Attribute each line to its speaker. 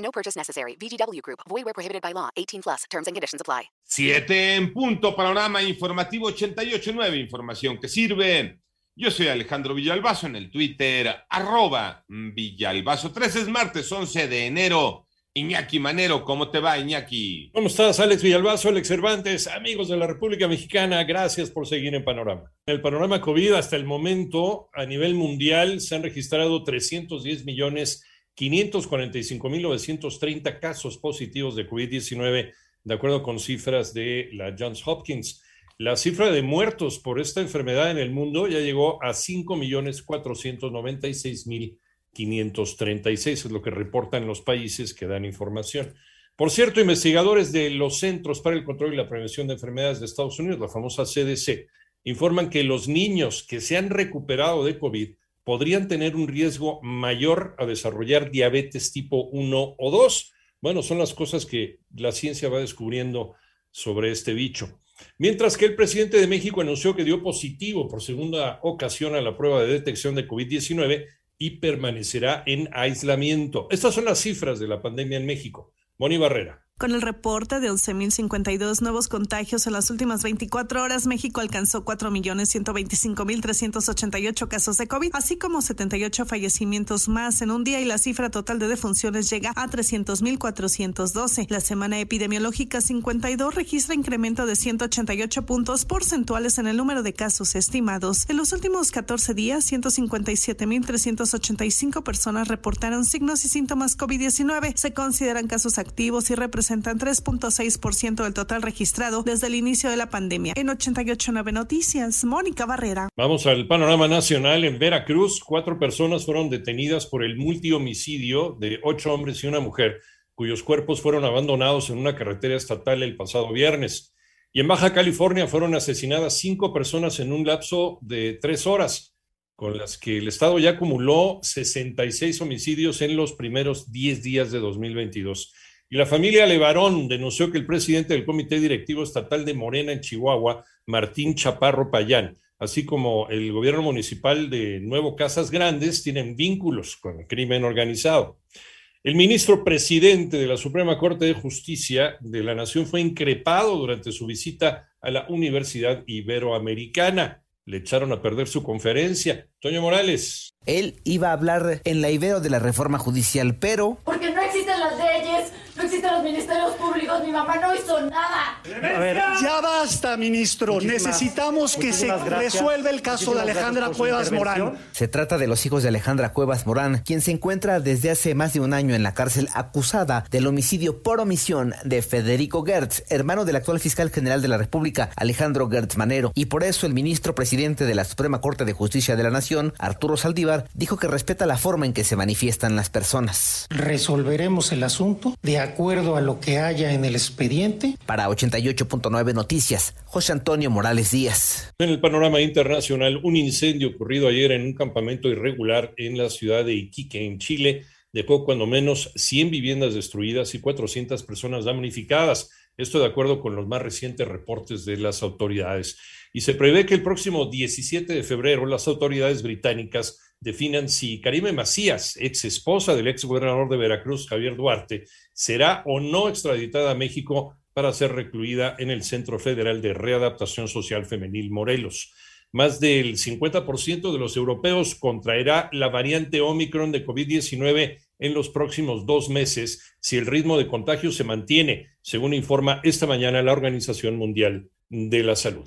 Speaker 1: No purchase necessary. VGW Group. Void where prohibited by law. 18 plus. Terms and conditions apply.
Speaker 2: Siete en punto. Panorama informativo 88.9. Información que sirve. Yo soy Alejandro Villalbazo en el Twitter, arroba Villalbazo. 13 es martes 11 de enero. Iñaki Manero, ¿cómo te va, Iñaki?
Speaker 3: ¿Cómo estás, Alex Villalbazo, Alex Cervantes, amigos de la República Mexicana? Gracias por seguir en Panorama. En el panorama COVID, hasta el momento, a nivel mundial, se han registrado 310 millones 545 mil 930 casos positivos de COVID-19, de acuerdo con cifras de la Johns Hopkins. La cifra de muertos por esta enfermedad en el mundo ya llegó a 5 millones 496 mil 536, es lo que reportan los países que dan información. Por cierto, investigadores de los Centros para el Control y la Prevención de Enfermedades de Estados Unidos, la famosa CDC, informan que los niños que se han recuperado de COVID podrían tener un riesgo mayor a desarrollar diabetes tipo 1 o 2. Bueno, son las cosas que la ciencia va descubriendo sobre este bicho. Mientras que el presidente de México anunció que dio positivo por segunda ocasión a la prueba de detección de COVID-19 y permanecerá en aislamiento. Estas son las cifras de la pandemia en México. Moni Barrera.
Speaker 4: Con el reporte de 11.052 nuevos contagios en las últimas 24 horas, México alcanzó 4.125.388 casos de COVID, así como 78 fallecimientos más en un día y la cifra total de defunciones llega a 300.412. La semana epidemiológica 52 registra incremento de 188 puntos porcentuales en el número de casos estimados. En los últimos 14 días, 157.385 personas reportaron signos y síntomas COVID-19. Se consideran casos activos y representan representan 3.6% del total registrado desde el inicio de la pandemia. En 889 Noticias, Mónica Barrera.
Speaker 3: Vamos al panorama nacional. En Veracruz, cuatro personas fueron detenidas por el multihomicidio de ocho hombres y una mujer, cuyos cuerpos fueron abandonados en una carretera estatal el pasado viernes. Y en Baja California fueron asesinadas cinco personas en un lapso de tres horas, con las que el Estado ya acumuló 66 homicidios en los primeros 10 días de 2022. Y la familia Levarón denunció que el presidente del Comité Directivo Estatal de Morena en Chihuahua, Martín Chaparro Payán, así como el gobierno municipal de Nuevo Casas Grandes, tienen vínculos con el crimen organizado. El ministro presidente de la Suprema Corte de Justicia de la Nación fue increpado durante su visita a la Universidad Iberoamericana. Le echaron a perder su conferencia. Toño Morales.
Speaker 5: Él iba a hablar en la Ibero de la reforma judicial, pero...
Speaker 6: Porque no no existen los ministerios públicos, mi mamá no hizo nada.
Speaker 7: A ver, ya basta, ministro. Necesitamos que se resuelva el caso de Alejandra Cuevas Morán.
Speaker 5: Se trata de los hijos de Alejandra Cuevas Morán, quien se encuentra desde hace más de un año en la cárcel acusada del homicidio por omisión de Federico Gertz, hermano del actual fiscal general de la República, Alejandro Gertz Manero. Y por eso el ministro presidente de la Suprema Corte de Justicia de la Nación, Arturo Saldívar, dijo que respeta la forma en que se manifiestan las personas.
Speaker 8: Resolveremos el asunto de acuerdo a lo que haya en el expediente.
Speaker 5: Para 88.9 Noticias, José Antonio Morales Díaz.
Speaker 3: En el panorama internacional, un incendio ocurrido ayer en un campamento irregular en la ciudad de Iquique, en Chile, dejó cuando menos 100 viviendas destruidas y 400 personas damnificadas. Esto de acuerdo con los más recientes reportes de las autoridades. Y se prevé que el próximo 17 de febrero las autoridades británicas definan si Karime Macías, ex esposa del ex gobernador de Veracruz, Javier Duarte, será o no extraditada a México para ser recluida en el Centro Federal de Readaptación Social Femenil Morelos. Más del 50% de los europeos contraerá la variante Omicron de COVID-19 en los próximos dos meses si el ritmo de contagio se mantiene, según informa esta mañana la Organización Mundial de la Salud.